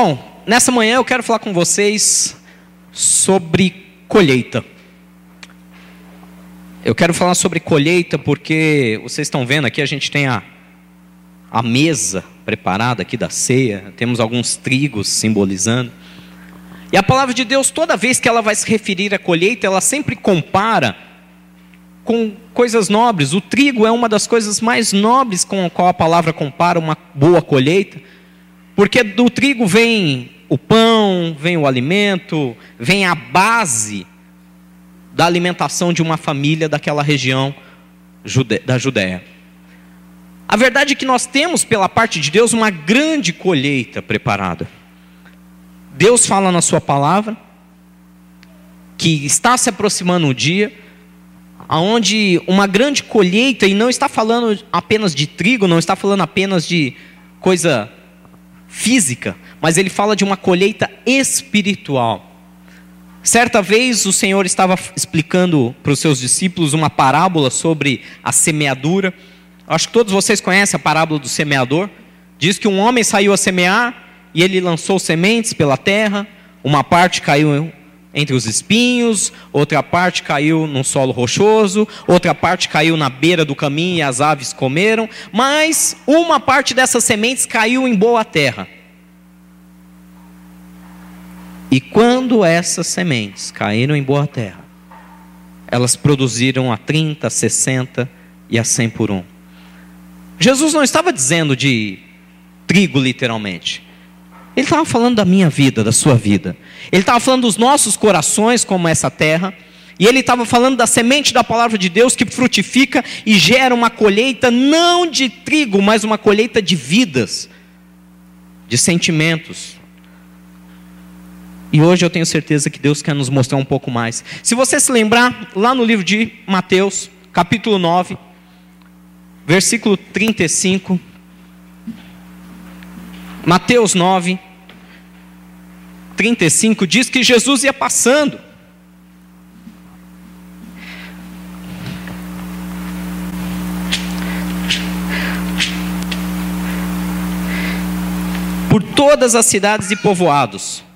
Bom, nessa manhã eu quero falar com vocês sobre colheita. Eu quero falar sobre colheita porque vocês estão vendo aqui, a gente tem a, a mesa preparada aqui da ceia, temos alguns trigos simbolizando. E a palavra de Deus, toda vez que ela vai se referir à colheita, ela sempre compara com coisas nobres. O trigo é uma das coisas mais nobres com a qual a palavra compara uma boa colheita, porque do trigo vem o pão, vem o alimento, vem a base da alimentação de uma família daquela região da Judéia. A verdade é que nós temos, pela parte de Deus, uma grande colheita preparada. Deus fala na Sua palavra que está se aproximando o dia aonde uma grande colheita e não está falando apenas de trigo, não está falando apenas de coisa física, mas ele fala de uma colheita espiritual. Certa vez o Senhor estava explicando para os seus discípulos uma parábola sobre a semeadura. Acho que todos vocês conhecem a parábola do semeador. Diz que um homem saiu a semear e ele lançou sementes pela terra. Uma parte caiu entre os espinhos, outra parte caiu no solo rochoso, outra parte caiu na beira do caminho e as aves comeram, mas uma parte dessas sementes caiu em boa terra. E quando essas sementes caíram em boa terra, elas produziram a 30, 60 e a 100 por um. Jesus não estava dizendo de trigo literalmente. Ele estava falando da minha vida, da sua vida. Ele estava falando dos nossos corações como essa terra. E ele estava falando da semente da palavra de Deus que frutifica e gera uma colheita não de trigo, mas uma colheita de vidas, de sentimentos, e hoje eu tenho certeza que Deus quer nos mostrar um pouco mais. Se você se lembrar, lá no livro de Mateus, capítulo 9, versículo 35. Mateus 9, 35 diz que Jesus ia passando. Por todas as cidades e povoados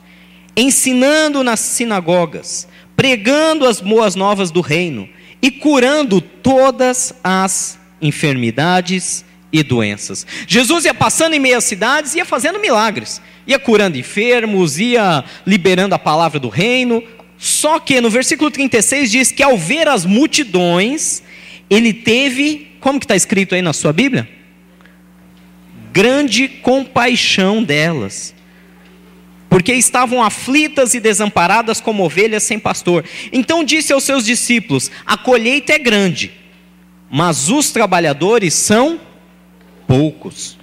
ensinando nas sinagogas, pregando as boas novas do reino e curando todas as enfermidades e doenças. Jesus ia passando em meias cidades, ia fazendo milagres, ia curando enfermos, ia liberando a palavra do reino. Só que no versículo 36 diz que ao ver as multidões, ele teve, como que está escrito aí na sua Bíblia? Grande compaixão delas porque estavam aflitas e desamparadas como ovelhas sem pastor. Então disse aos seus discípulos: A colheita é grande, mas os trabalhadores são poucos.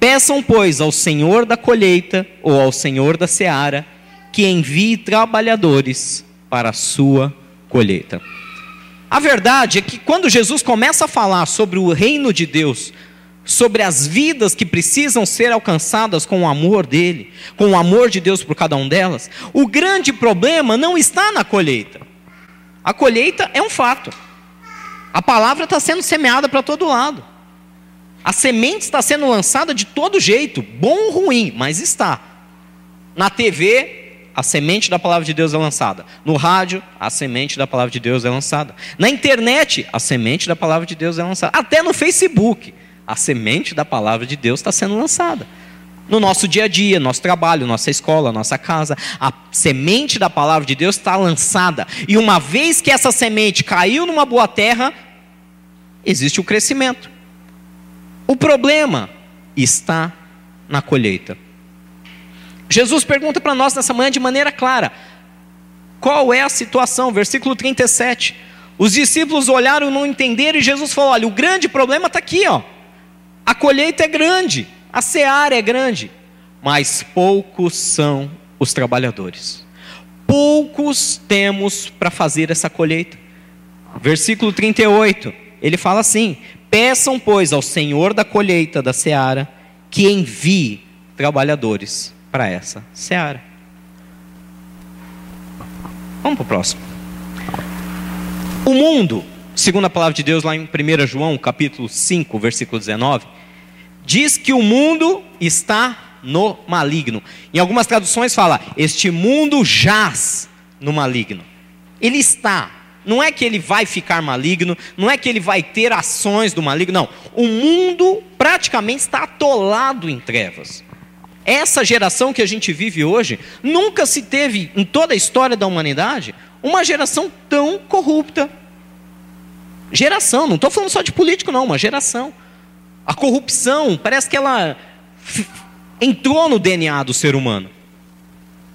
Peçam, pois, ao Senhor da colheita ou ao Senhor da seara que envie trabalhadores para a sua colheita. A verdade é que quando Jesus começa a falar sobre o reino de Deus, sobre as vidas que precisam ser alcançadas com o amor dele, com o amor de Deus por cada um delas, o grande problema não está na colheita. A colheita é um fato. A palavra está sendo semeada para todo lado. A semente está sendo lançada de todo jeito, bom ou ruim, mas está. Na TV, a semente da palavra de Deus é lançada. No rádio, a semente da palavra de Deus é lançada. Na internet, a semente da palavra de Deus é lançada. Até no Facebook a semente da palavra de Deus está sendo lançada. No nosso dia a dia, nosso trabalho, nossa escola, nossa casa, a semente da palavra de Deus está lançada. E uma vez que essa semente caiu numa boa terra, existe o crescimento. O problema está na colheita. Jesus pergunta para nós nessa manhã de maneira clara: qual é a situação? Versículo 37. Os discípulos olharam e não entenderam, e Jesus falou: olha, o grande problema está aqui, ó. A colheita é grande, a seara é grande, mas poucos são os trabalhadores. Poucos temos para fazer essa colheita. Versículo 38, ele fala assim: Peçam, pois, ao Senhor da colheita da seara que envie trabalhadores para essa seara. Vamos para o próximo. O mundo, segundo a palavra de Deus lá em 1 João, capítulo 5, versículo 19, diz que o mundo está no maligno. Em algumas traduções fala: este mundo jaz no maligno. Ele está. Não é que ele vai ficar maligno, não é que ele vai ter ações do maligno, não. O mundo praticamente está atolado em trevas. Essa geração que a gente vive hoje, nunca se teve em toda a história da humanidade uma geração tão corrupta. Geração, não estou falando só de político, não, uma geração. A corrupção, parece que ela entrou no DNA do ser humano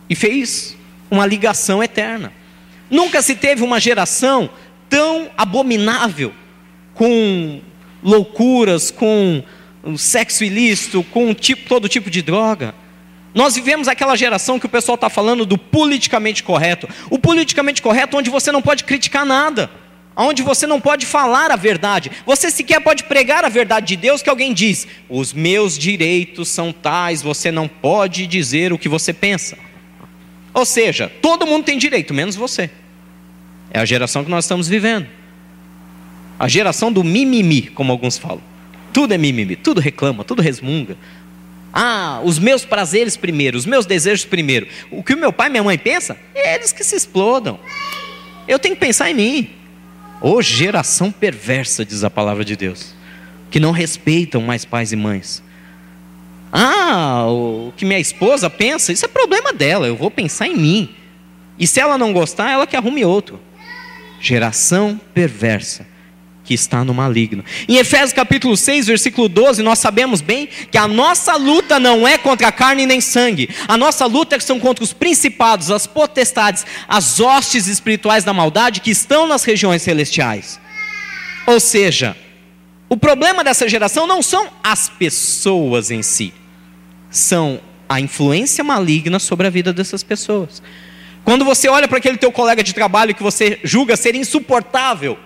e fez uma ligação eterna. Nunca se teve uma geração tão abominável, com loucuras, com sexo ilícito, com tipo, todo tipo de droga. Nós vivemos aquela geração que o pessoal está falando do politicamente correto. O politicamente correto onde você não pode criticar nada, onde você não pode falar a verdade. Você sequer pode pregar a verdade de Deus que alguém diz: os meus direitos são tais, você não pode dizer o que você pensa. Ou seja, todo mundo tem direito, menos você. É a geração que nós estamos vivendo. A geração do mimimi, como alguns falam. Tudo é mimimi, tudo reclama, tudo resmunga. Ah, os meus prazeres primeiro, os meus desejos primeiro. O que o meu pai e minha mãe pensam, é eles que se explodam. Eu tenho que pensar em mim. Ô oh, geração perversa, diz a palavra de Deus, que não respeitam mais pais e mães. Ah, o que minha esposa pensa, isso é problema dela, eu vou pensar em mim. E se ela não gostar, ela que arrume outro. Geração perversa que está no maligno. Em Efésios capítulo 6, versículo 12, nós sabemos bem que a nossa luta não é contra a carne nem sangue. A nossa luta são contra os principados, as potestades, as hostes espirituais da maldade que estão nas regiões celestiais. Ou seja, o problema dessa geração não são as pessoas em si, são a influência maligna sobre a vida dessas pessoas. Quando você olha para aquele teu colega de trabalho que você julga ser insuportável,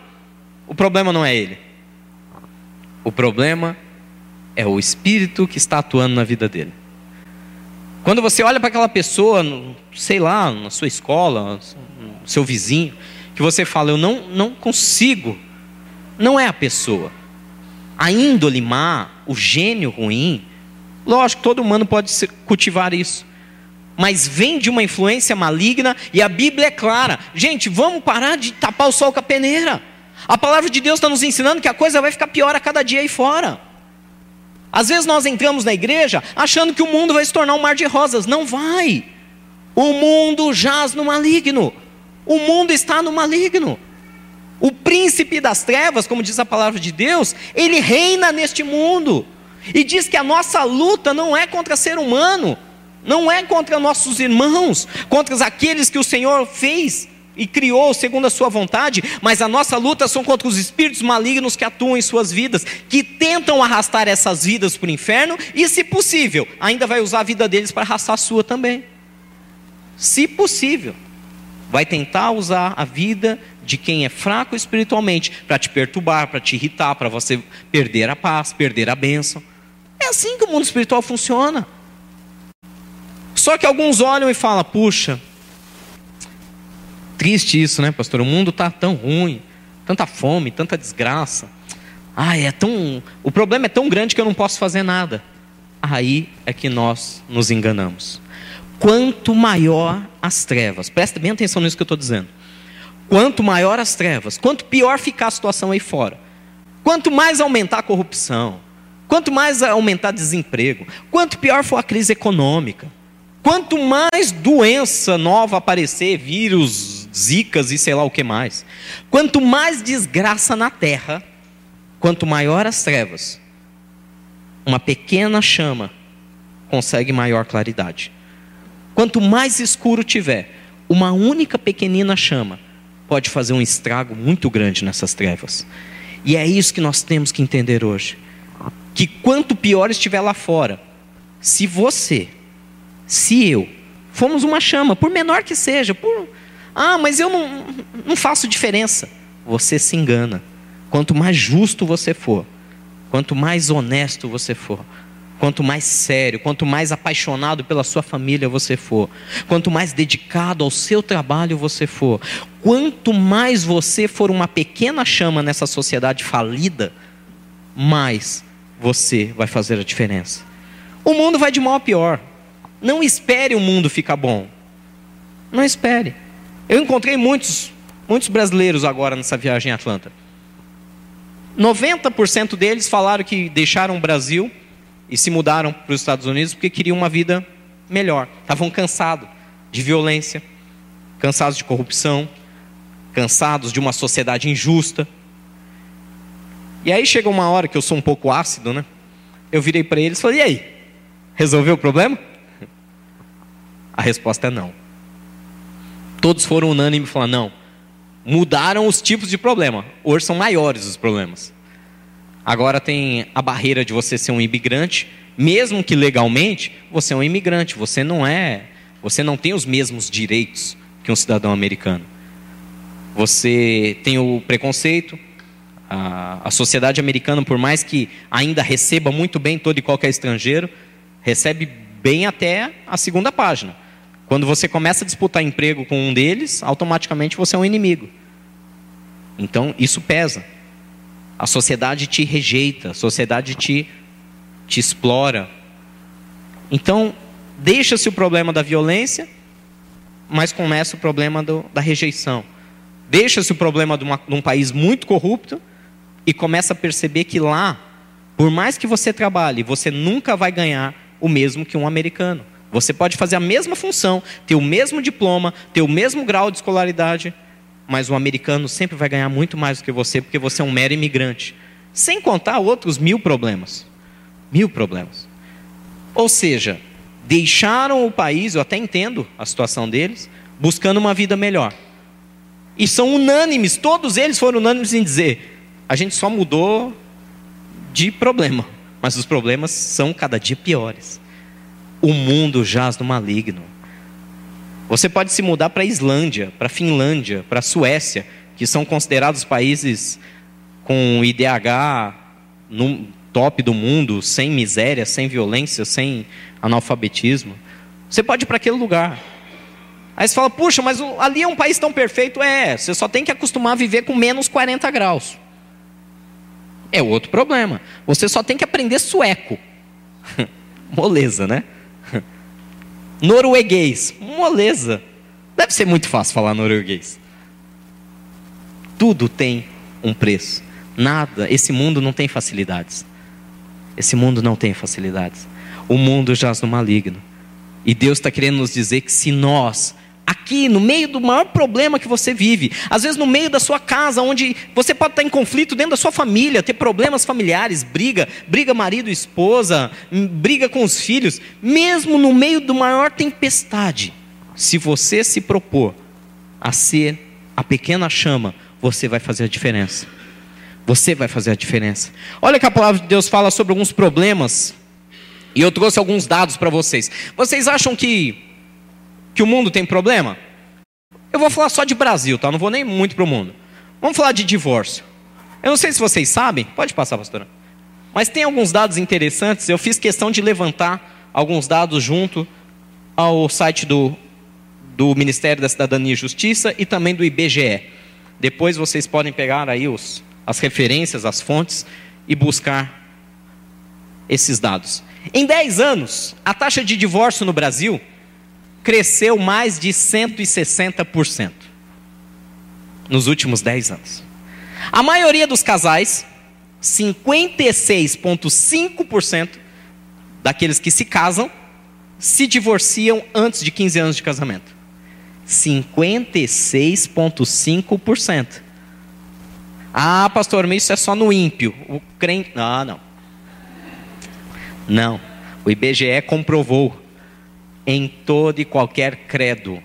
o problema não é ele. O problema é o espírito que está atuando na vida dele. Quando você olha para aquela pessoa, sei lá, na sua escola, no seu vizinho, que você fala, eu não, não consigo, não é a pessoa. A índole má, o gênio ruim, lógico, todo humano pode cultivar isso. Mas vem de uma influência maligna e a Bíblia é clara. Gente, vamos parar de tapar o sol com a peneira. A palavra de Deus está nos ensinando que a coisa vai ficar pior a cada dia aí fora. Às vezes nós entramos na igreja achando que o mundo vai se tornar um mar de rosas. Não vai. O mundo jaz no maligno. O mundo está no maligno. O príncipe das trevas, como diz a palavra de Deus, ele reina neste mundo. E diz que a nossa luta não é contra ser humano, não é contra nossos irmãos, contra aqueles que o Senhor fez e criou segundo a sua vontade, mas a nossa luta são contra os espíritos malignos que atuam em suas vidas, que tentam arrastar essas vidas para o inferno e, se possível, ainda vai usar a vida deles para arrastar a sua também. Se possível, vai tentar usar a vida de quem é fraco espiritualmente para te perturbar, para te irritar, para você perder a paz, perder a bênção. É assim que o mundo espiritual funciona. Só que alguns olham e falam: puxa, Triste isso, né, pastor? O mundo está tão ruim, tanta fome, tanta desgraça. Ai, é tão. O problema é tão grande que eu não posso fazer nada. Aí é que nós nos enganamos. Quanto maior as trevas, presta bem atenção nisso que eu estou dizendo. Quanto maior as trevas, quanto pior ficar a situação aí fora, quanto mais aumentar a corrupção, quanto mais aumentar desemprego, quanto pior for a crise econômica, quanto mais doença nova aparecer, vírus, zicas e sei lá o que mais. Quanto mais desgraça na terra, quanto maior as trevas, uma pequena chama consegue maior claridade. Quanto mais escuro tiver, uma única pequenina chama pode fazer um estrago muito grande nessas trevas. E é isso que nós temos que entender hoje. Que quanto pior estiver lá fora, se você, se eu, fomos uma chama, por menor que seja, por ah, mas eu não, não faço diferença. Você se engana. Quanto mais justo você for, quanto mais honesto você for, quanto mais sério, quanto mais apaixonado pela sua família você for, quanto mais dedicado ao seu trabalho você for, quanto mais você for uma pequena chama nessa sociedade falida, mais você vai fazer a diferença. O mundo vai de mal a pior. Não espere o mundo ficar bom. Não espere. Eu encontrei muitos, muitos brasileiros agora nessa viagem em Atlanta. 90% deles falaram que deixaram o Brasil e se mudaram para os Estados Unidos porque queriam uma vida melhor. Estavam cansados de violência, cansados de corrupção, cansados de uma sociedade injusta. E aí chega uma hora que eu sou um pouco ácido, né? Eu virei para eles e falei: "E aí? Resolveu o problema?" A resposta é não. Todos foram unânimes e falaram: "Não, mudaram os tipos de problema. Hoje são maiores os problemas. Agora tem a barreira de você ser um imigrante, mesmo que legalmente, você é um imigrante, você não é, você não tem os mesmos direitos que um cidadão americano. Você tem o preconceito, a, sociedade americana, por mais que ainda receba muito bem todo e qualquer estrangeiro, recebe bem até a segunda página. Quando você começa a disputar emprego com um deles, automaticamente você é um inimigo. Então, isso pesa. A sociedade te rejeita, a sociedade te, te explora. Então, deixa-se o problema da violência, mas começa o problema do, da rejeição. Deixa-se o problema de, uma, de um país muito corrupto e começa a perceber que lá, por mais que você trabalhe, você nunca vai ganhar o mesmo que um americano. Você pode fazer a mesma função, ter o mesmo diploma, ter o mesmo grau de escolaridade, mas o americano sempre vai ganhar muito mais do que você, porque você é um mero imigrante. Sem contar outros mil problemas. Mil problemas. Ou seja, deixaram o país, eu até entendo a situação deles, buscando uma vida melhor. E são unânimes, todos eles foram unânimes em dizer: a gente só mudou de problema, mas os problemas são cada dia piores o mundo jaz no maligno. Você pode se mudar para a Islândia, para a Finlândia, para a Suécia, que são considerados países com IDH no top do mundo, sem miséria, sem violência, sem analfabetismo. Você pode ir para aquele lugar. Aí você fala, puxa, mas ali é um país tão perfeito. É, você só tem que acostumar a viver com menos 40 graus. É outro problema. Você só tem que aprender sueco. Moleza, né? Norueguês, moleza. Deve ser muito fácil falar norueguês. Tudo tem um preço. Nada, esse mundo não tem facilidades. Esse mundo não tem facilidades. O mundo jaz no maligno. E Deus está querendo nos dizer que se nós aqui no meio do maior problema que você vive, às vezes no meio da sua casa, onde você pode estar em conflito dentro da sua família, ter problemas familiares, briga, briga marido e esposa, hum, briga com os filhos, mesmo no meio do maior tempestade, se você se propor a ser a pequena chama, você vai fazer a diferença. Você vai fazer a diferença. Olha que a palavra de Deus fala sobre alguns problemas. E eu trouxe alguns dados para vocês. Vocês acham que que o mundo tem problema? Eu vou falar só de Brasil, tá? Não vou nem muito para o mundo. Vamos falar de divórcio. Eu não sei se vocês sabem, pode passar, pastora. Mas tem alguns dados interessantes. Eu fiz questão de levantar alguns dados junto ao site do, do Ministério da Cidadania e Justiça e também do IBGE. Depois vocês podem pegar aí os, as referências, as fontes e buscar esses dados. Em 10 anos, a taxa de divórcio no Brasil cresceu mais de 160% nos últimos 10 anos. A maioria dos casais, 56,5% daqueles que se casam, se divorciam antes de 15 anos de casamento. 56,5%. Ah, pastor, mas isso é só no ímpio. O crente. Ah, não. Não. O IBGE comprovou em todo e qualquer credo.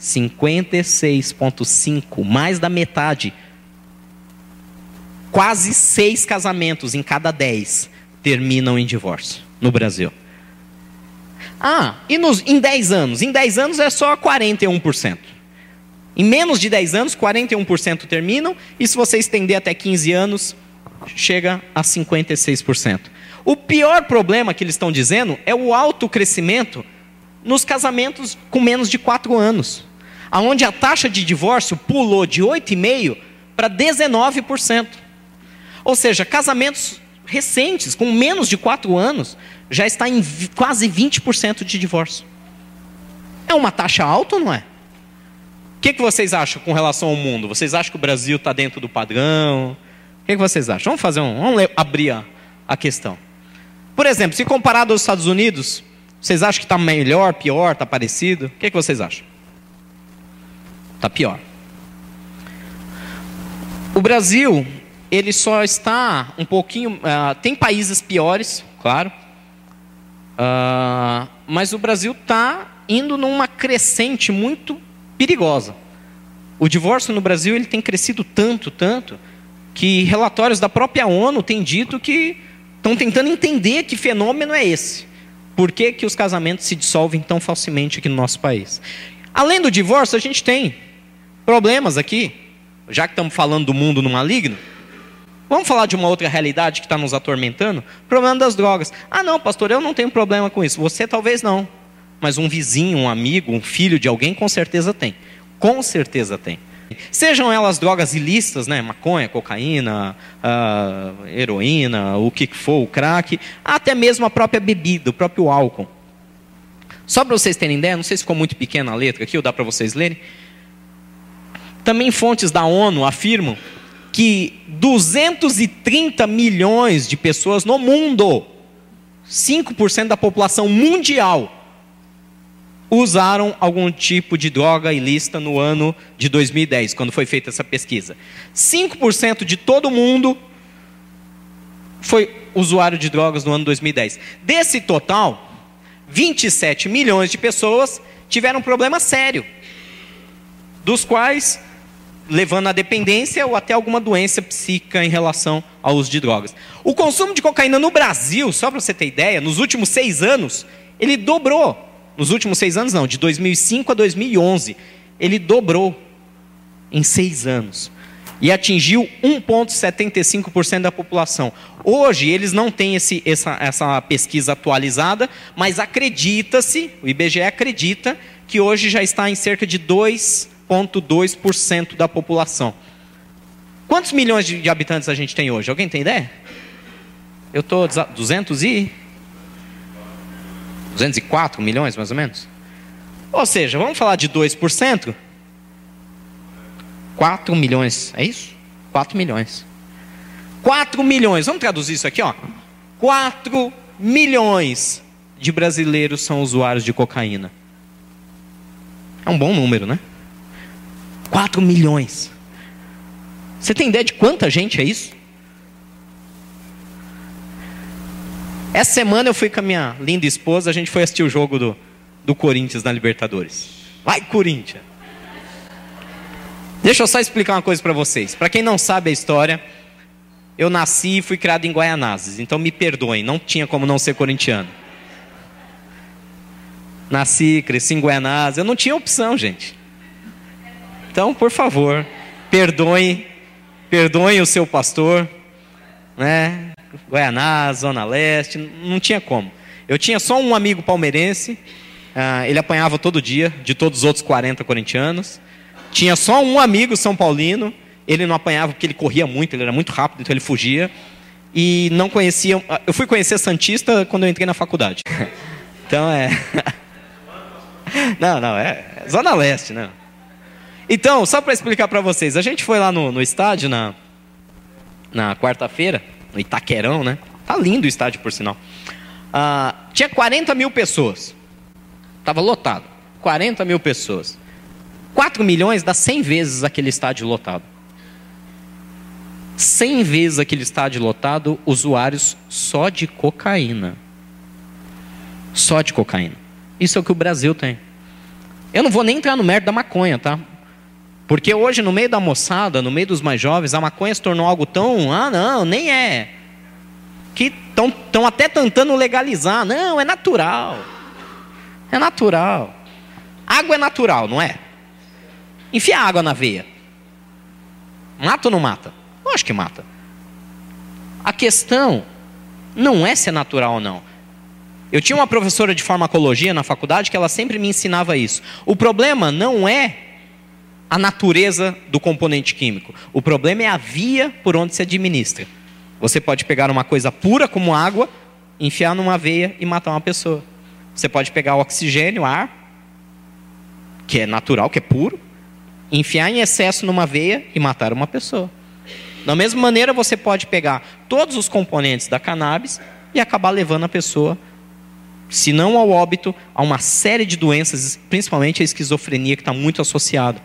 56,5, mais da metade. Quase seis casamentos em cada dez terminam em divórcio no Brasil. Ah, e nos, em 10 anos? Em 10 anos é só 41%. Em menos de 10 anos, 41% terminam, e se você estender até 15 anos, chega a 56%. O pior problema que eles estão dizendo é o alto crescimento nos casamentos com menos de 4 anos, aonde a taxa de divórcio pulou de 8,5% para 19%. Ou seja, casamentos recentes, com menos de quatro anos, já está em quase 20% de divórcio. É uma taxa alta ou não é? O que, que vocês acham com relação ao mundo? Vocês acham que o Brasil está dentro do padrão? O que, que vocês acham? Vamos fazer um, vamos abrir a, a questão. Por exemplo, se comparado aos Estados Unidos, vocês acham que está melhor, pior, está parecido? O que, que vocês acham? Está pior. O Brasil, ele só está um pouquinho. Uh, tem países piores, claro. Uh, mas o Brasil está indo numa crescente muito perigosa. O divórcio no Brasil ele tem crescido tanto, tanto, que relatórios da própria ONU têm dito que estão tentando entender que fenômeno é esse. Por que, que os casamentos se dissolvem tão facilmente aqui no nosso país? Além do divórcio, a gente tem problemas aqui, já que estamos falando do mundo no maligno. Vamos falar de uma outra realidade que está nos atormentando? O problema das drogas. Ah, não, pastor, eu não tenho problema com isso. Você talvez não. Mas um vizinho, um amigo, um filho de alguém, com certeza tem. Com certeza tem. Sejam elas drogas ilícitas, né? maconha, cocaína, uh, heroína, o que for, o crack, até mesmo a própria bebida, o próprio álcool. Só para vocês terem ideia, não sei se ficou muito pequena a letra aqui, ou dá para vocês lerem. Também fontes da ONU afirmam que 230 milhões de pessoas no mundo, 5% da população mundial, usaram algum tipo de droga ilícita no ano de 2010, quando foi feita essa pesquisa. 5% de todo mundo foi usuário de drogas no ano 2010. Desse total, 27 milhões de pessoas tiveram um problema sério, dos quais levando à dependência ou até alguma doença psíquica em relação ao uso de drogas. O consumo de cocaína no Brasil, só para você ter ideia, nos últimos seis anos, ele dobrou nos últimos seis anos, não, de 2005 a 2011, ele dobrou em seis anos e atingiu 1,75% da população. Hoje eles não têm esse, essa, essa pesquisa atualizada, mas acredita-se, o IBGE acredita, que hoje já está em cerca de 2,2% da população. Quantos milhões de, habitantes a gente tem hoje? Alguém tem ideia? Eu estou 200 e 204 milhões, mais ou menos. Ou seja, vamos falar de 2%? 4 milhões, é isso? 4 milhões. 4 milhões, vamos traduzir isso aqui, ó. 4 milhões de brasileiros são usuários de cocaína. É um bom número, né? 4 milhões. Você tem ideia de quanta gente é isso? Essa semana eu fui com a minha linda esposa, a gente foi assistir o jogo do, do Corinthians na Libertadores. Vai, Corinthians! Deixa eu só explicar uma coisa para vocês. Para quem não sabe a história, eu nasci e fui criado em Guaianazes, então me perdoem, não tinha como não ser corintiano. Nasci, cresci em Guaianazes, eu não tinha opção, gente. Então, por favor, perdoem, perdoem o seu pastor, né? Guaianá, Zona Leste, não tinha como. Eu tinha só um amigo palmeirense, uh, ele apanhava todo dia, de todos os outros 40 corintianos. Tinha só um amigo São Paulino, ele não apanhava porque ele corria muito, ele era muito rápido, então ele fugia. E não conhecia. Ah, eu fui conhecer Santista quando eu entrei na faculdade. então é. não, não, é, Zona Leste, né? Então, só para explicar para vocês, a gente foi lá no, no estádio na, na quarta-feira no Itaquerão, né? Tá lindo o estádio, por sinal. Ah, tinha 40 mil pessoas. Estava lotado. 40 mil pessoas. 4 milhões dá 100 vezes aquele estádio lotado. 100 vezes aquele estádio lotado, usuários só de cocaína. Só de cocaína. Isso é o que o Brasil tem. Eu não vou nem entrar no mérito da maconha, tá? Porque hoje, no meio da moçada, no meio dos mais jovens, a maconha se tornou algo tão. Ah, não, nem é. Que estão até tentando legalizar. Não, é natural. É natural. Água é natural, não é? Enfia água na veia. Mata ou não mata? Eu acho que mata. A questão não é se é natural ou não. Eu tinha uma professora de farmacologia na faculdade que ela sempre me ensinava isso. O problema não é a natureza do componente químico. O problema é a via por onde se administra. Você pode pegar uma coisa pura como água, enfiar numa veia e matar uma pessoa. Você pode pegar o oxigênio, ar, que é natural, que é puro, enfiar em excesso numa veia e matar uma pessoa. Da mesma maneira, você pode pegar todos os componentes da cannabis e acabar levando a pessoa, se não ao óbito, a uma série de doenças, principalmente a esquizofrenia, que está muito associada.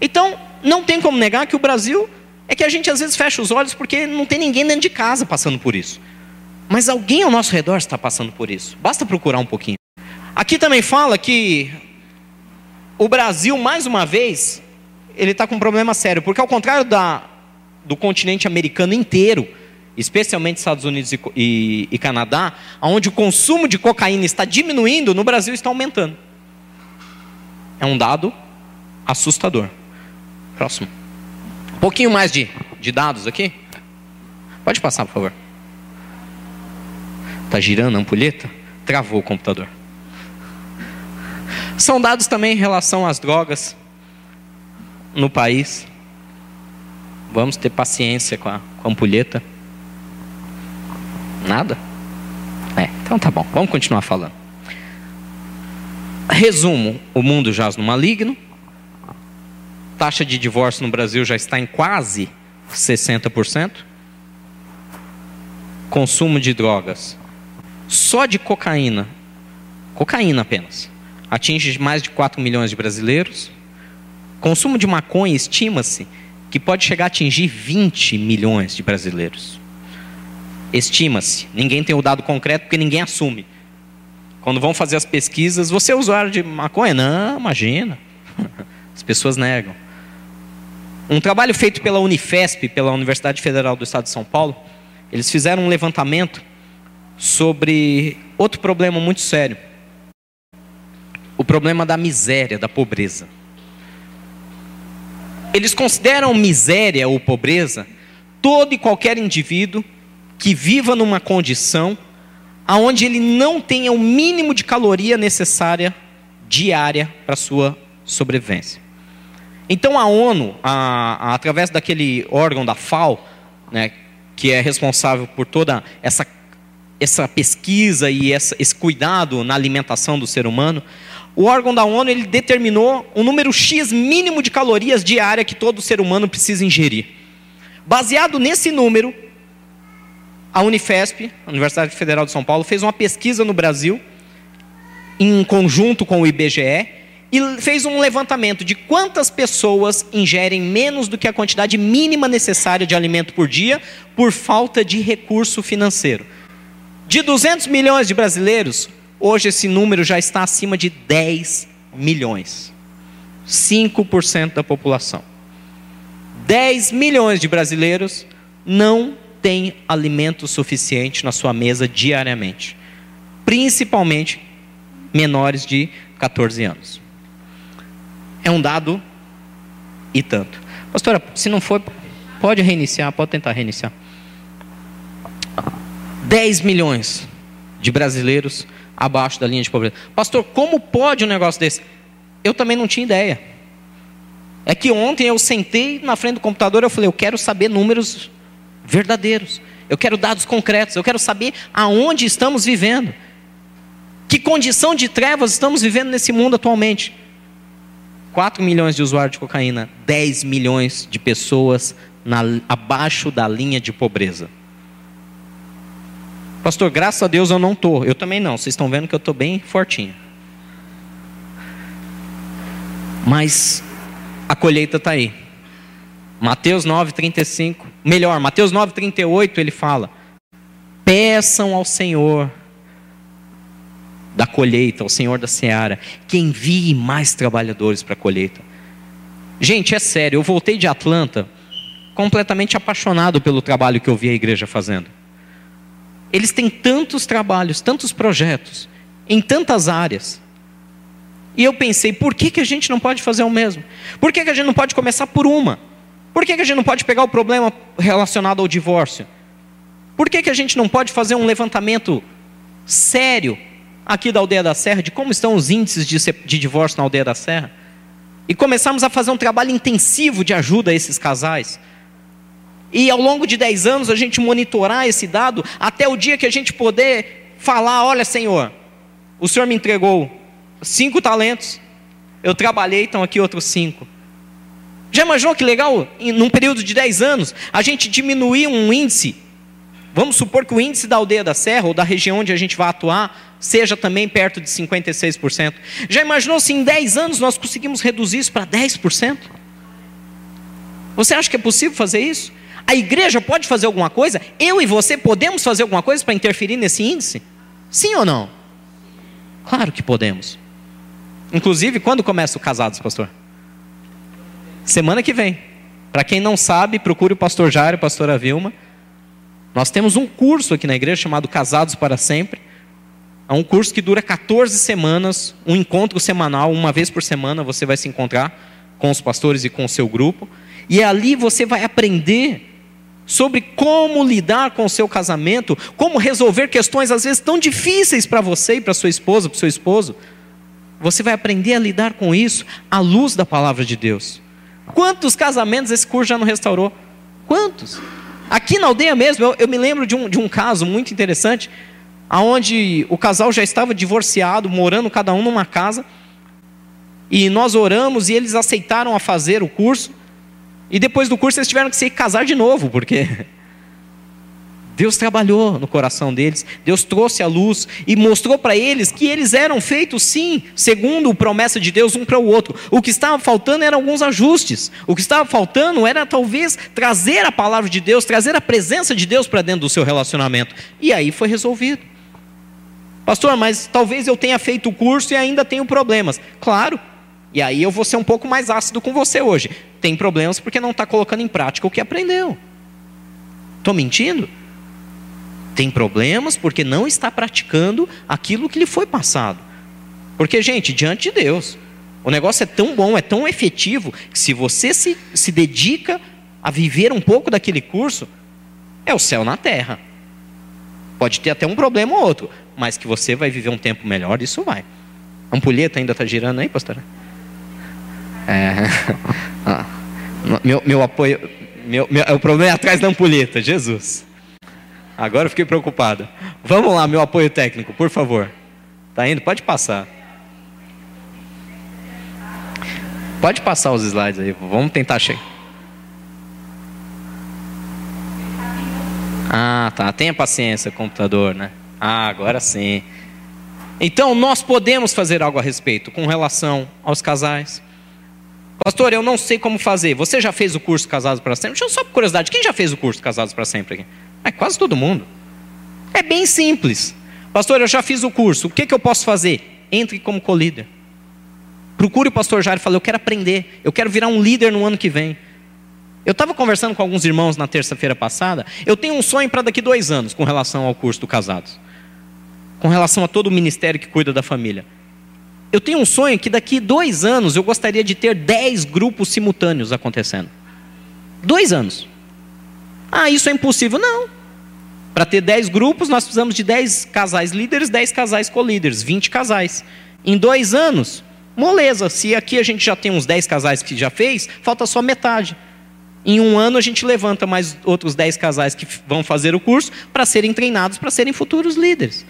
Então, não tem como negar que o Brasil é que a gente às vezes fecha os olhos porque não tem ninguém dentro de casa passando por isso. Mas alguém ao nosso redor está passando por isso. Basta procurar um pouquinho. Aqui também fala que o Brasil, mais uma vez, ele está com um problema sério, porque ao contrário da, do continente americano inteiro, especialmente Estados Unidos e, e, e Canadá, onde o consumo de cocaína está diminuindo, no Brasil está aumentando. É um dado assustador. Próximo. Um pouquinho mais de, de dados aqui. Pode passar, por favor. Está girando a ampulheta? Travou o computador. São dados também em relação às drogas no país. Vamos ter paciência com a, com a ampulheta. Nada? É, então tá bom, vamos continuar falando. Resumo: o mundo jaz no maligno. Taxa de divórcio no Brasil já está em quase 60%. Consumo de drogas, só de cocaína, cocaína apenas, atinge mais de 4 milhões de brasileiros. Consumo de maconha estima-se que pode chegar a atingir 20 milhões de brasileiros. Estima-se. Ninguém tem o dado concreto porque ninguém assume. Quando vão fazer as pesquisas, você é usuário de maconha? Não, imagina. As pessoas negam. Um trabalho feito pela Unifesp, pela Universidade Federal do Estado de São Paulo, eles fizeram um levantamento sobre outro problema muito sério. O problema da miséria, da pobreza. Eles consideram miséria ou pobreza todo e qualquer indivíduo que viva numa condição aonde ele não tenha o mínimo de caloria necessária diária para sua sobrevivência. Então a ONU, a, a, através daquele órgão da FAO, né, que é responsável por toda essa, essa pesquisa e essa, esse cuidado na alimentação do ser humano, o órgão da ONU ele determinou um número X mínimo de calorias diária que todo ser humano precisa ingerir. Baseado nesse número, a Unifesp, a Universidade Federal de São Paulo, fez uma pesquisa no Brasil, em conjunto com o IBGE, e fez um levantamento de quantas pessoas ingerem menos do que a quantidade mínima necessária de alimento por dia por falta de recurso financeiro. De 200 milhões de brasileiros, hoje esse número já está acima de 10 milhões. 5% da população. 10 milhões de brasileiros não têm alimento suficiente na sua mesa diariamente, principalmente menores de 14 anos. É um dado e tanto. Pastora, se não for, pode reiniciar, pode tentar reiniciar. 10 milhões de brasileiros abaixo da linha de pobreza. Pastor, como pode um negócio desse? Eu também não tinha ideia. É que ontem eu sentei na frente do computador e eu falei, eu quero saber números verdadeiros. Eu quero dados concretos. Eu quero saber aonde estamos vivendo. Que condição de trevas estamos vivendo nesse mundo atualmente. 4 milhões de usuários de cocaína, 10 milhões de pessoas na, abaixo da linha de pobreza. Pastor, graças a Deus eu não estou. Eu também não. Vocês estão vendo que eu estou bem fortinho. Mas a colheita está aí. Mateus 9,35. Melhor, Mateus 9,38 ele fala: Peçam ao Senhor da colheita, ao Senhor da seara, que envie mais trabalhadores para a colheita. Gente, é sério, eu voltei de Atlanta completamente apaixonado pelo trabalho que eu vi a igreja fazendo. Eles têm tantos trabalhos, tantos projetos, em tantas áreas. E eu pensei, por que, que a gente não pode fazer o mesmo? Por que, que a gente não pode começar por uma? Por que, que a gente não pode pegar o problema relacionado ao divórcio? Por que, que a gente não pode fazer um levantamento sério aqui da Aldeia da Serra, de como estão os índices de, de divórcio na Aldeia da Serra, e começamos a fazer um trabalho intensivo de ajuda a esses casais. e ao longo de 10 anos a gente monitorar esse dado até o dia que a gente poder falar: olha, Senhor, o Senhor me entregou cinco talentos, eu trabalhei, estão aqui outros cinco. Já imaginou que legal, num período de 10 anos, a gente diminuir um índice? Vamos supor que o índice da aldeia da Serra, ou da região onde a gente vai atuar, seja também perto de 56%. Já imaginou se em 10 anos nós conseguimos reduzir isso para 10%? Você acha que é possível fazer isso? A igreja pode fazer alguma coisa? Eu e você podemos fazer alguma coisa para interferir nesse índice? Sim ou não? Claro que podemos. Inclusive, quando começa o casados, pastor? Semana que vem. Para quem não sabe, procure o pastor Jairo pastora Vilma. Nós temos um curso aqui na igreja chamado Casados para Sempre. É um curso que dura 14 semanas, um encontro semanal, uma vez por semana você vai se encontrar com os pastores e com o seu grupo. E ali você vai aprender sobre como lidar com o seu casamento, como resolver questões às vezes tão difíceis para você e para sua esposa, para o seu esposo. Você vai aprender a lidar com isso à luz da palavra de Deus. Quantos casamentos esse curso já não restaurou? Quantos? Aqui na aldeia mesmo, eu, eu me lembro de um, de um caso muito interessante, onde o casal já estava divorciado, morando cada um numa casa, e nós oramos e eles aceitaram a fazer o curso. E depois do curso eles tiveram que se casar de novo, porque Deus trabalhou no coração deles, Deus trouxe a luz e mostrou para eles que eles eram feitos sim, segundo a promessa de Deus um para o outro. O que estava faltando eram alguns ajustes. O que estava faltando era talvez trazer a palavra de Deus, trazer a presença de Deus para dentro do seu relacionamento. E aí foi resolvido. Pastor, mas talvez eu tenha feito o curso e ainda tenho problemas. Claro, e aí eu vou ser um pouco mais ácido com você hoje. Tem problemas porque não está colocando em prática o que aprendeu. Estou mentindo? Tem problemas porque não está praticando aquilo que lhe foi passado. Porque, gente, diante de Deus, o negócio é tão bom, é tão efetivo, que se você se, se dedica a viver um pouco daquele curso, é o céu na terra. Pode ter até um problema ou outro, mas que você vai viver um tempo melhor, isso vai. A ampulheta ainda está girando aí, pastora? É, ah, meu, meu apoio. Meu, meu, o problema é atrás da ampulheta, Jesus. Agora eu fiquei preocupado. Vamos lá, meu apoio técnico, por favor. Tá indo? Pode passar. Pode passar os slides aí. Vamos tentar chegar. Ah, tá. Tenha paciência, computador, né? Ah, agora sim. Então, nós podemos fazer algo a respeito com relação aos casais. Pastor, eu não sei como fazer. Você já fez o curso Casados para Sempre? Deixa eu só por curiosidade, quem já fez o curso Casados para Sempre aqui? É quase todo mundo. É bem simples. Pastor, eu já fiz o curso. O que, que eu posso fazer? Entre como co-líder. Procure o pastor Jair e fale, eu quero aprender. Eu quero virar um líder no ano que vem. Eu estava conversando com alguns irmãos na terça-feira passada. Eu tenho um sonho para daqui dois anos com relação ao curso do Casados. Com relação a todo o ministério que cuida da família. Eu tenho um sonho que daqui dois anos eu gostaria de ter dez grupos simultâneos acontecendo. Dois anos. Ah, isso é impossível. Não. Para ter dez grupos, nós precisamos de dez casais líderes, dez casais co-líderes, vinte casais. Em dois anos, moleza. Se aqui a gente já tem uns dez casais que já fez, falta só metade. Em um ano a gente levanta mais outros dez casais que vão fazer o curso para serem treinados para serem futuros líderes.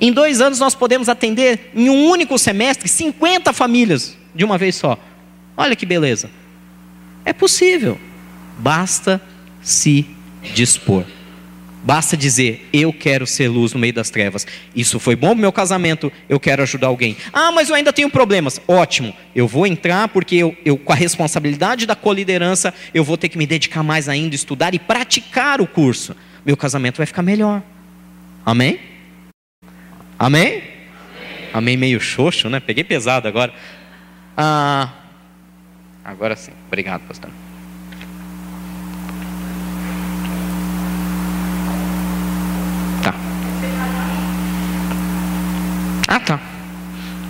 Em dois anos nós podemos atender, em um único semestre, 50 famílias de uma vez só. Olha que beleza. É possível. Basta se dispor. Basta dizer, eu quero ser luz no meio das trevas. Isso foi bom para meu casamento, eu quero ajudar alguém. Ah, mas eu ainda tenho problemas. Ótimo, eu vou entrar porque eu, eu com a responsabilidade da coliderança, eu vou ter que me dedicar mais ainda, estudar e praticar o curso. Meu casamento vai ficar melhor. Amém? Amém? Amém, Amém meio xoxo, né? Peguei pesado agora. Ah, agora sim. Obrigado, pastor.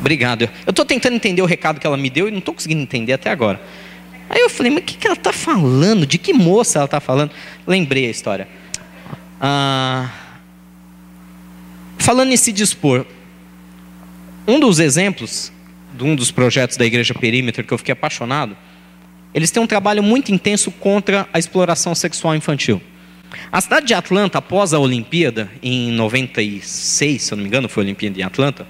Obrigado. Eu estou tentando entender o recado que ela me deu e não estou conseguindo entender até agora. Aí eu falei, mas o que, que ela está falando? De que moça ela está falando? Lembrei a história. Ah Falando em se dispor, um dos exemplos de um dos projetos da Igreja Perímetro que eu fiquei apaixonado, eles têm um trabalho muito intenso contra a exploração sexual infantil. A cidade de Atlanta, após a Olimpíada, em 96, se eu não me engano, foi a Olimpíada em Atlanta,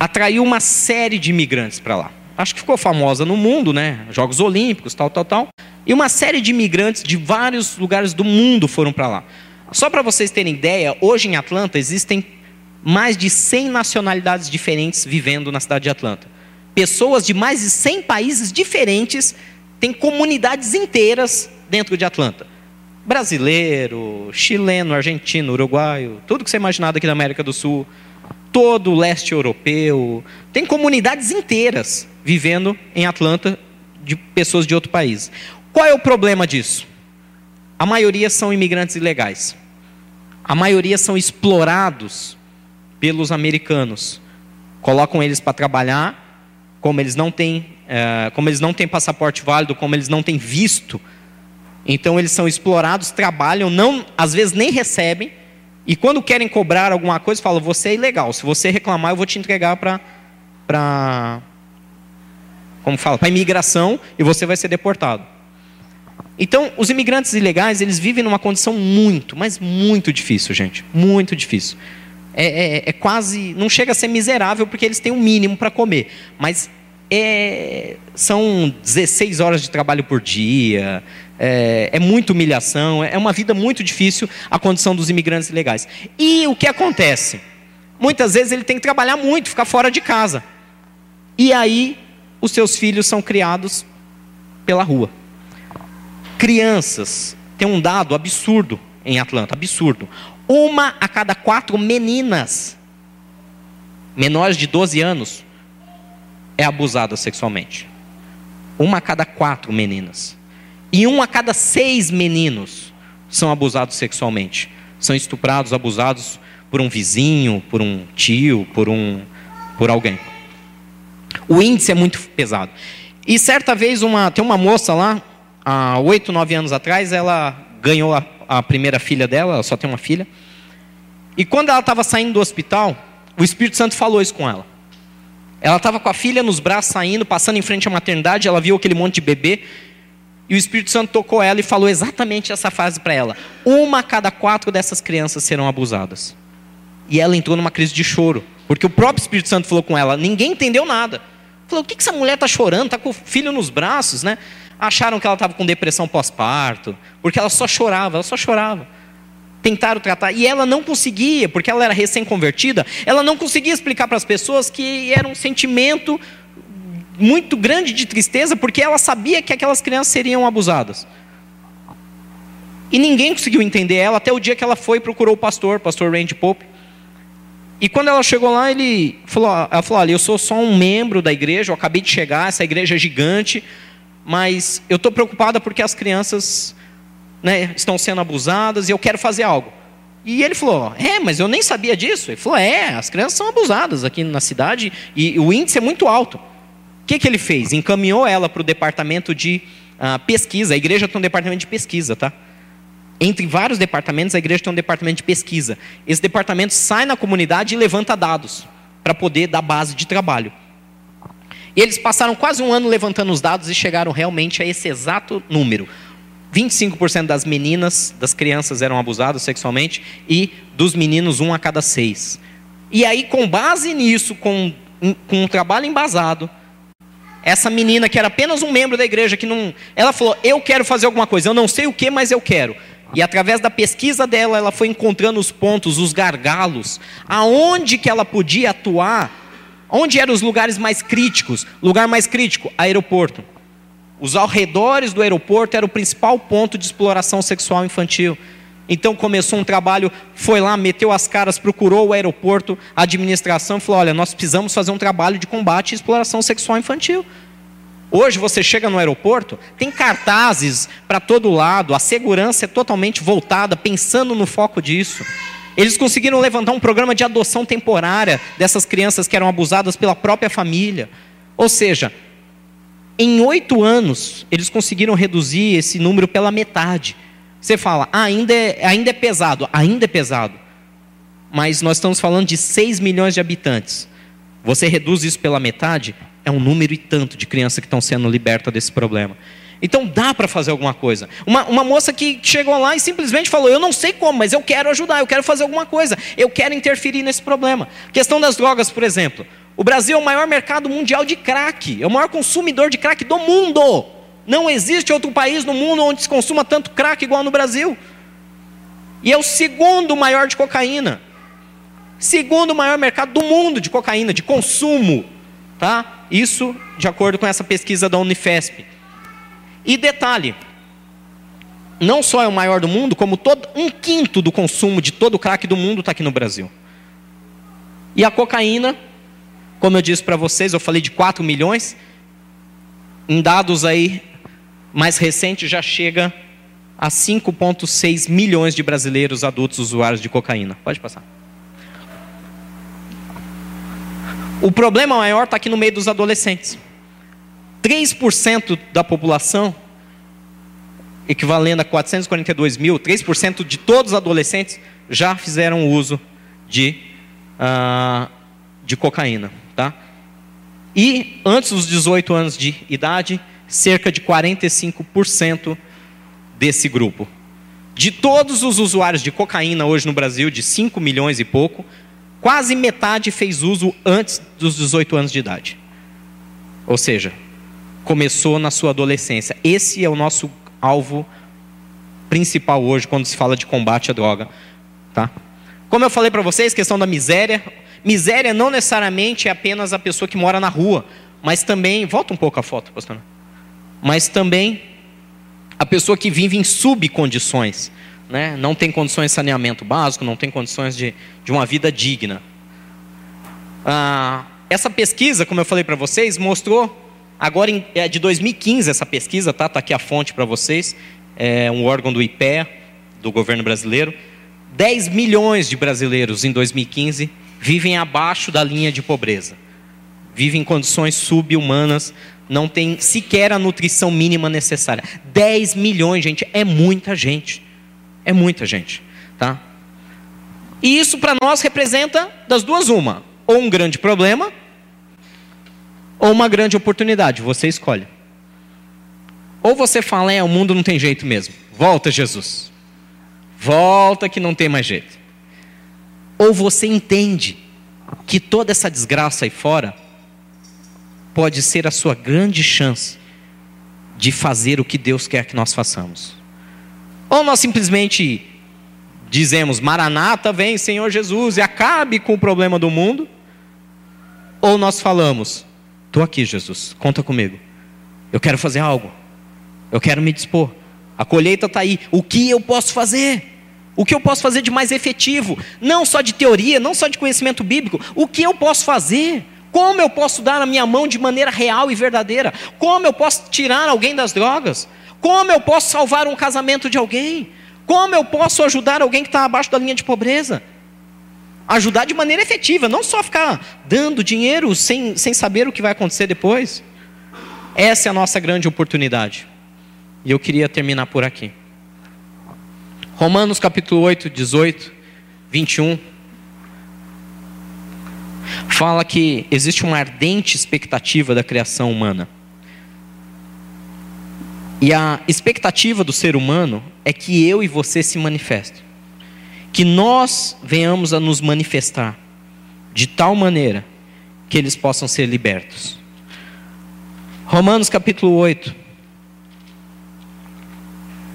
atraiu uma série de imigrantes para lá. Acho que ficou famosa no mundo, né? Jogos Olímpicos, tal, tal, tal. E uma série de imigrantes de vários lugares do mundo foram para lá. Só para vocês terem ideia, hoje em Atlanta existem mais de 100 nacionalidades diferentes vivendo na cidade de Atlanta. Pessoas de mais de 100 países diferentes têm comunidades inteiras dentro de Atlanta. Brasileiro, chileno, argentino, uruguaio, tudo que você imaginar aqui da América do Sul, todo o leste europeu, tem comunidades inteiras vivendo em Atlanta de pessoas de outro país. Qual é o problema disso? A maioria são imigrantes ilegais. A maioria são explorados pelos americanos. Colocam eles para trabalhar, como eles não têm, é, como eles não têm passaporte válido, como eles não têm visto. Então eles são explorados, trabalham, não, às vezes nem recebem. E quando querem cobrar alguma coisa, falam: você é ilegal. Se você reclamar, eu vou te entregar para para como fala, para imigração e você vai ser deportado. Então, os imigrantes ilegais, eles vivem numa condição muito, mas muito difícil, gente. Muito difícil. É, é, é quase, não chega a ser miserável porque eles têm um mínimo para comer, mas é, são 16 horas de trabalho por dia, é, é muita humilhação, é uma vida muito difícil a condição dos imigrantes ilegais. E o que acontece? Muitas vezes ele tem que trabalhar muito, ficar fora de casa. E aí os seus filhos são criados pela rua. Crianças, tem um dado absurdo em Atlanta, absurdo. Uma a cada quatro meninas menores de 12 anos é abusada sexualmente. Uma a cada quatro meninas. E um a cada seis meninos são abusados sexualmente. São estuprados, abusados por um vizinho, por um tio, por um por alguém. O índice é muito pesado. E certa vez uma, tem uma moça lá, há oito, nove anos atrás, ela ganhou a, a primeira filha dela, ela só tem uma filha. E quando ela estava saindo do hospital, o Espírito Santo falou isso com ela. Ela estava com a filha nos braços saindo, passando em frente à maternidade, ela viu aquele monte de bebê. E o Espírito Santo tocou ela e falou exatamente essa frase para ela: Uma a cada quatro dessas crianças serão abusadas. E ela entrou numa crise de choro, porque o próprio Espírito Santo falou com ela, ninguém entendeu nada. Falou: o que, que essa mulher está chorando? Está com o filho nos braços, né? Acharam que ela estava com depressão pós-parto, porque ela só chorava, ela só chorava. Tentaram tratar, e ela não conseguia, porque ela era recém-convertida, ela não conseguia explicar para as pessoas que era um sentimento muito grande de tristeza, porque ela sabia que aquelas crianças seriam abusadas. E ninguém conseguiu entender ela até o dia que ela foi e procurou o pastor, o pastor Randy Pope. E quando ela chegou lá, ele falou, ela falou: Olha, eu sou só um membro da igreja, eu acabei de chegar, essa igreja é gigante, mas eu estou preocupada porque as crianças né, estão sendo abusadas e eu quero fazer algo. E ele falou: É, mas eu nem sabia disso. Ele falou: É, as crianças são abusadas aqui na cidade e o índice é muito alto. Que, que ele fez? Encaminhou ela para o departamento de uh, pesquisa. A igreja tem um departamento de pesquisa, tá? Entre vários departamentos, a igreja tem um departamento de pesquisa. Esse departamento sai na comunidade e levanta dados para poder dar base de trabalho. E eles passaram quase um ano levantando os dados e chegaram realmente a esse exato número. 25% das meninas, das crianças eram abusadas sexualmente e dos meninos, um a cada seis. E aí, com base nisso, com, com um trabalho embasado, essa menina que era apenas um membro da igreja, que não. Ela falou: Eu quero fazer alguma coisa, eu não sei o que, mas eu quero. E através da pesquisa dela, ela foi encontrando os pontos, os gargalos, aonde que ela podia atuar, onde eram os lugares mais críticos. Lugar mais crítico, aeroporto. Os arredores do aeroporto era o principal ponto de exploração sexual infantil. Então começou um trabalho, foi lá, meteu as caras, procurou o aeroporto, a administração falou: olha, nós precisamos fazer um trabalho de combate à exploração sexual infantil. Hoje você chega no aeroporto, tem cartazes para todo lado, a segurança é totalmente voltada, pensando no foco disso. Eles conseguiram levantar um programa de adoção temporária dessas crianças que eram abusadas pela própria família. Ou seja, em oito anos, eles conseguiram reduzir esse número pela metade. Você fala, ainda, é, ainda é pesado, ainda é pesado. Mas nós estamos falando de 6 milhões de habitantes. Você reduz isso pela metade, É um número e tanto de crianças que estão sendo libertas desse problema. Então dá para fazer alguma coisa. Uma, uma moça que chegou lá e simplesmente falou: Eu não sei como, mas eu quero ajudar, eu quero fazer alguma coisa, eu quero interferir nesse problema. Questão das drogas, por exemplo. O Brasil é o maior mercado mundial de crack, é o maior consumidor de crack do mundo. Não existe outro país no mundo onde se consuma tanto crack igual no Brasil. E é o segundo maior de cocaína. Segundo maior mercado do mundo de cocaína, de consumo. Tá? Isso de acordo com essa pesquisa da Unifesp. E detalhe, não só é o maior do mundo, como todo, um quinto do consumo de todo o crack do mundo está aqui no Brasil. E a cocaína, como eu disse para vocês, eu falei de 4 milhões, em dados aí mais recentes já chega a 5,6 milhões de brasileiros adultos usuários de cocaína. Pode passar. O problema maior está aqui no meio dos adolescentes. 3% da população, equivalendo a 442 mil, 3% de todos os adolescentes já fizeram uso de, uh, de cocaína. Tá? E antes dos 18 anos de idade, cerca de 45% desse grupo. De todos os usuários de cocaína hoje no Brasil, de 5 milhões e pouco, quase metade fez uso antes dos 18 anos de idade. Ou seja, começou na sua adolescência. Esse é o nosso alvo principal hoje quando se fala de combate à droga, tá? Como eu falei para vocês, questão da miséria. Miséria não necessariamente é apenas a pessoa que mora na rua, mas também, volta um pouco a foto, pastor. Mas também a pessoa que vive em subcondições, né? Não tem condições de saneamento básico, não tem condições de, de uma vida digna. Ah, essa pesquisa, como eu falei para vocês, mostrou Agora, é de 2015 essa pesquisa, tá? Está aqui a fonte para vocês. É um órgão do IPE, do governo brasileiro. 10 milhões de brasileiros em 2015 vivem abaixo da linha de pobreza. Vivem em condições subhumanas, não tem sequer a nutrição mínima necessária. 10 milhões, gente, é muita gente. É muita gente, tá? E isso para nós representa das duas uma, ou um grande problema, ou uma grande oportunidade, você escolhe. Ou você fala, é, o mundo não tem jeito mesmo. Volta, Jesus. Volta que não tem mais jeito. Ou você entende que toda essa desgraça aí fora pode ser a sua grande chance de fazer o que Deus quer que nós façamos. Ou nós simplesmente dizemos, Maranata, vem Senhor Jesus e acabe com o problema do mundo. Ou nós falamos, Estou aqui, Jesus, conta comigo. Eu quero fazer algo. Eu quero me dispor. A colheita está aí. O que eu posso fazer? O que eu posso fazer de mais efetivo? Não só de teoria, não só de conhecimento bíblico. O que eu posso fazer? Como eu posso dar a minha mão de maneira real e verdadeira? Como eu posso tirar alguém das drogas? Como eu posso salvar um casamento de alguém? Como eu posso ajudar alguém que está abaixo da linha de pobreza? ajudar de maneira efetiva, não só ficar dando dinheiro sem, sem saber o que vai acontecer depois. Essa é a nossa grande oportunidade. E eu queria terminar por aqui. Romanos capítulo 8, 18, 21. Fala que existe uma ardente expectativa da criação humana. E a expectativa do ser humano é que eu e você se manifestem que nós venhamos a nos manifestar de tal maneira que eles possam ser libertos. Romanos capítulo 8,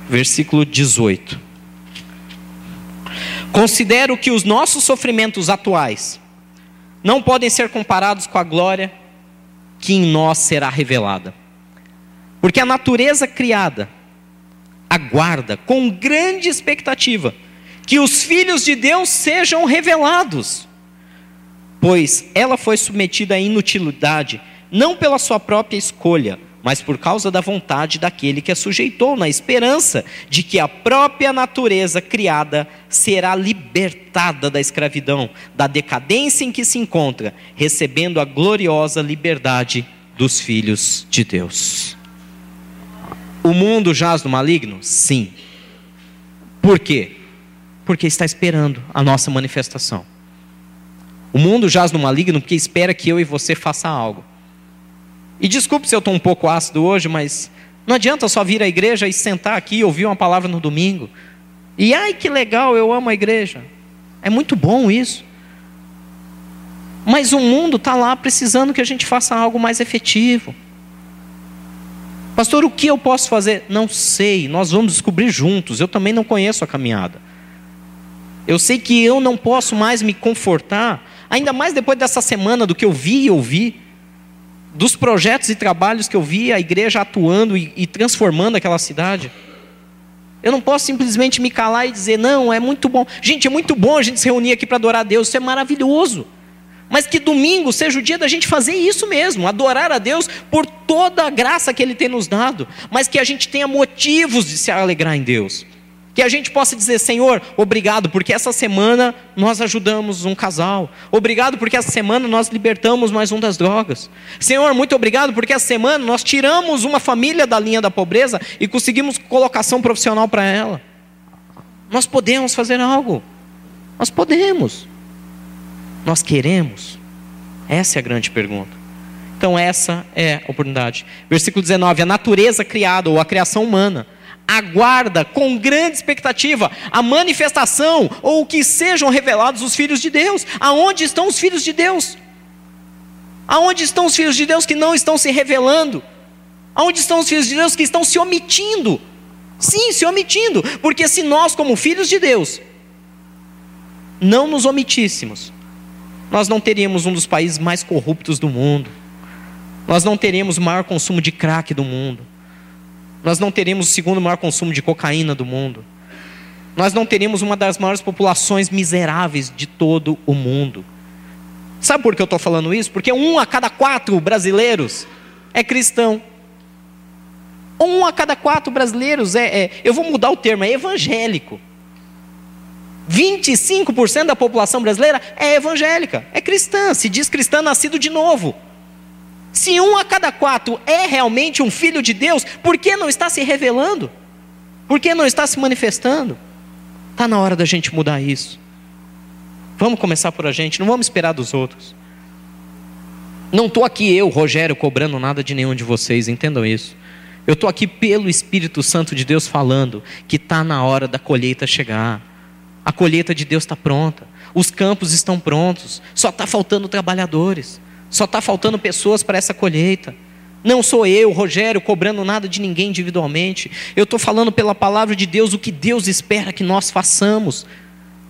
versículo 18. Considero que os nossos sofrimentos atuais não podem ser comparados com a glória que em nós será revelada. Porque a natureza criada aguarda com grande expectativa que os filhos de Deus sejam revelados, pois ela foi submetida à inutilidade, não pela sua própria escolha, mas por causa da vontade daquele que a sujeitou, na esperança de que a própria natureza criada será libertada da escravidão, da decadência em que se encontra, recebendo a gloriosa liberdade dos filhos de Deus. O mundo jaz no maligno? Sim. Por quê? Porque está esperando a nossa manifestação. O mundo jaz no maligno porque espera que eu e você faça algo. E desculpe se eu estou um pouco ácido hoje, mas não adianta só vir à igreja e sentar aqui e ouvir uma palavra no domingo. E ai que legal, eu amo a igreja. É muito bom isso. Mas o mundo está lá precisando que a gente faça algo mais efetivo. Pastor, o que eu posso fazer? Não sei, nós vamos descobrir juntos. Eu também não conheço a caminhada. Eu sei que eu não posso mais me confortar, ainda mais depois dessa semana do que eu vi e ouvi, dos projetos e trabalhos que eu vi a igreja atuando e, e transformando aquela cidade. Eu não posso simplesmente me calar e dizer, não, é muito bom. Gente, é muito bom a gente se reunir aqui para adorar a Deus, isso é maravilhoso. Mas que domingo seja o dia da gente fazer isso mesmo, adorar a Deus por toda a graça que Ele tem nos dado, mas que a gente tenha motivos de se alegrar em Deus. Que a gente possa dizer, Senhor, obrigado, porque essa semana nós ajudamos um casal. Obrigado, porque essa semana nós libertamos mais um das drogas. Senhor, muito obrigado, porque essa semana nós tiramos uma família da linha da pobreza e conseguimos colocação profissional para ela. Nós podemos fazer algo. Nós podemos. Nós queremos? Essa é a grande pergunta. Então, essa é a oportunidade. Versículo 19: A natureza criada, ou a criação humana, aguarda com grande expectativa a manifestação ou que sejam revelados os filhos de Deus. Aonde estão os filhos de Deus? Aonde estão os filhos de Deus que não estão se revelando? Aonde estão os filhos de Deus que estão se omitindo? Sim, se omitindo, porque se nós, como filhos de Deus, não nos omitíssemos, nós não teríamos um dos países mais corruptos do mundo, nós não teríamos o maior consumo de crack do mundo, nós não teríamos o segundo maior consumo de cocaína do mundo, nós não teríamos uma das maiores populações miseráveis de todo o mundo. Sabe por que eu estou falando isso? Porque um a cada quatro brasileiros é cristão. Um a cada quatro brasileiros é, é eu vou mudar o termo, é evangélico. 25% da população brasileira é evangélica, é cristã, se diz cristã nascido de novo. Se um a cada quatro é realmente um filho de Deus, por que não está se revelando? Por que não está se manifestando? Está na hora da gente mudar isso. Vamos começar por a gente, não vamos esperar dos outros. Não estou aqui eu, Rogério, cobrando nada de nenhum de vocês, entendam isso. Eu estou aqui pelo Espírito Santo de Deus falando que está na hora da colheita chegar. A colheita de Deus está pronta. Os campos estão prontos. Só está faltando trabalhadores. Só está faltando pessoas para essa colheita. Não sou eu, Rogério, cobrando nada de ninguém individualmente. Eu estou falando pela palavra de Deus o que Deus espera que nós façamos.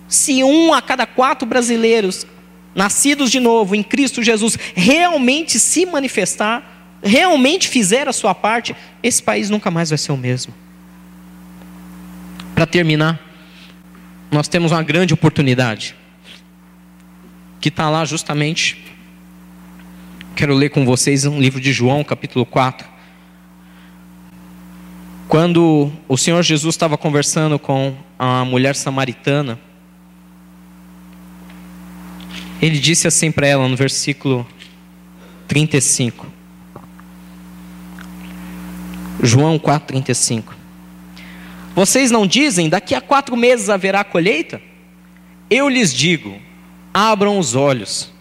Se um a cada quatro brasileiros nascidos de novo em Cristo Jesus realmente se manifestar, realmente fizer a sua parte, esse país nunca mais vai ser o mesmo. Para terminar, nós temos uma grande oportunidade, que está lá justamente. Quero ler com vocês um livro de João, capítulo 4. Quando o Senhor Jesus estava conversando com a mulher samaritana, ele disse assim para ela no versículo 35. João 4, 35. Vocês não dizem, daqui a quatro meses haverá colheita? Eu lhes digo: abram os olhos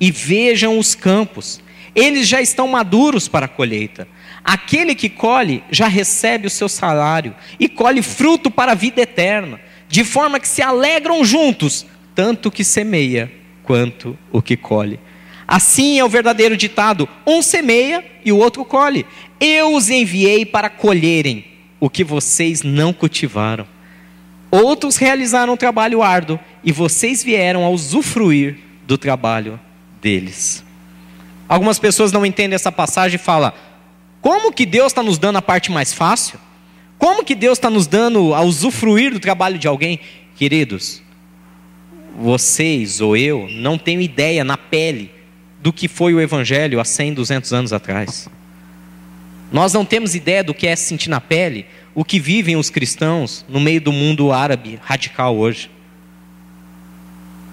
e vejam os campos, eles já estão maduros para a colheita. Aquele que colhe já recebe o seu salário e colhe fruto para a vida eterna, de forma que se alegram juntos, tanto o que semeia quanto o que colhe. Assim é o verdadeiro ditado: um semeia e o outro colhe. Eu os enviei para colherem o que vocês não cultivaram. Outros realizaram um trabalho árduo e vocês vieram a usufruir do trabalho deles. Algumas pessoas não entendem essa passagem e falam: como que Deus está nos dando a parte mais fácil? Como que Deus está nos dando a usufruir do trabalho de alguém? Queridos, vocês ou eu não tenho ideia na pele do que foi o Evangelho há 100, 200 anos atrás. Nós não temos ideia do que é sentir na pele o que vivem os cristãos no meio do mundo árabe radical hoje.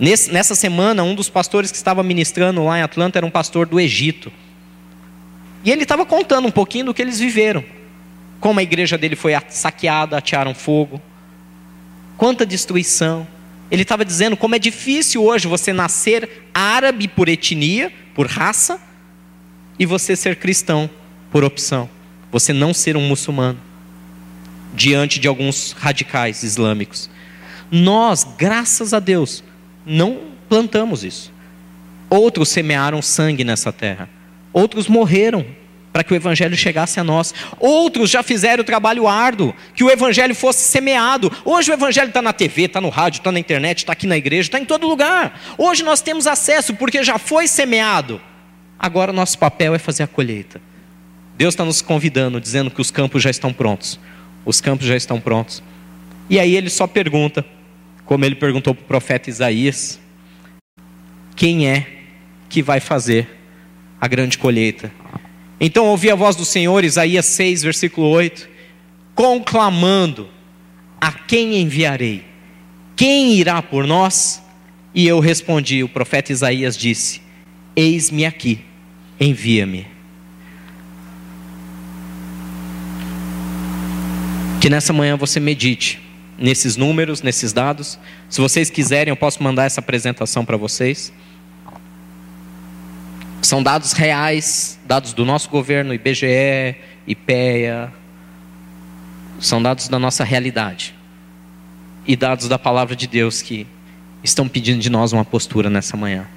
Nessa semana, um dos pastores que estava ministrando lá em Atlanta era um pastor do Egito. E ele estava contando um pouquinho do que eles viveram. Como a igreja dele foi saqueada, atearam fogo. Quanta destruição. Ele estava dizendo como é difícil hoje você nascer árabe por etnia, por raça, e você ser cristão por opção, você não ser um muçulmano diante de alguns radicais islâmicos. Nós, graças a Deus, não plantamos isso. Outros semearam sangue nessa terra. Outros morreram para que o evangelho chegasse a nós. Outros já fizeram o trabalho árduo, que o evangelho fosse semeado. Hoje o evangelho está na TV, está no rádio, está na internet, está aqui na igreja, está em todo lugar. Hoje nós temos acesso porque já foi semeado. Agora nosso papel é fazer a colheita. Deus está nos convidando, dizendo que os campos já estão prontos. Os campos já estão prontos. E aí ele só pergunta, como ele perguntou para o profeta Isaías: quem é que vai fazer a grande colheita? Então ouvi a voz do Senhor, Isaías 6, versículo 8, conclamando: A quem enviarei? Quem irá por nós? E eu respondi: O profeta Isaías disse: Eis-me aqui, envia-me. Que nessa manhã você medite nesses números, nesses dados. Se vocês quiserem, eu posso mandar essa apresentação para vocês. São dados reais, dados do nosso governo, IBGE, IPEA. São dados da nossa realidade. E dados da palavra de Deus que estão pedindo de nós uma postura nessa manhã.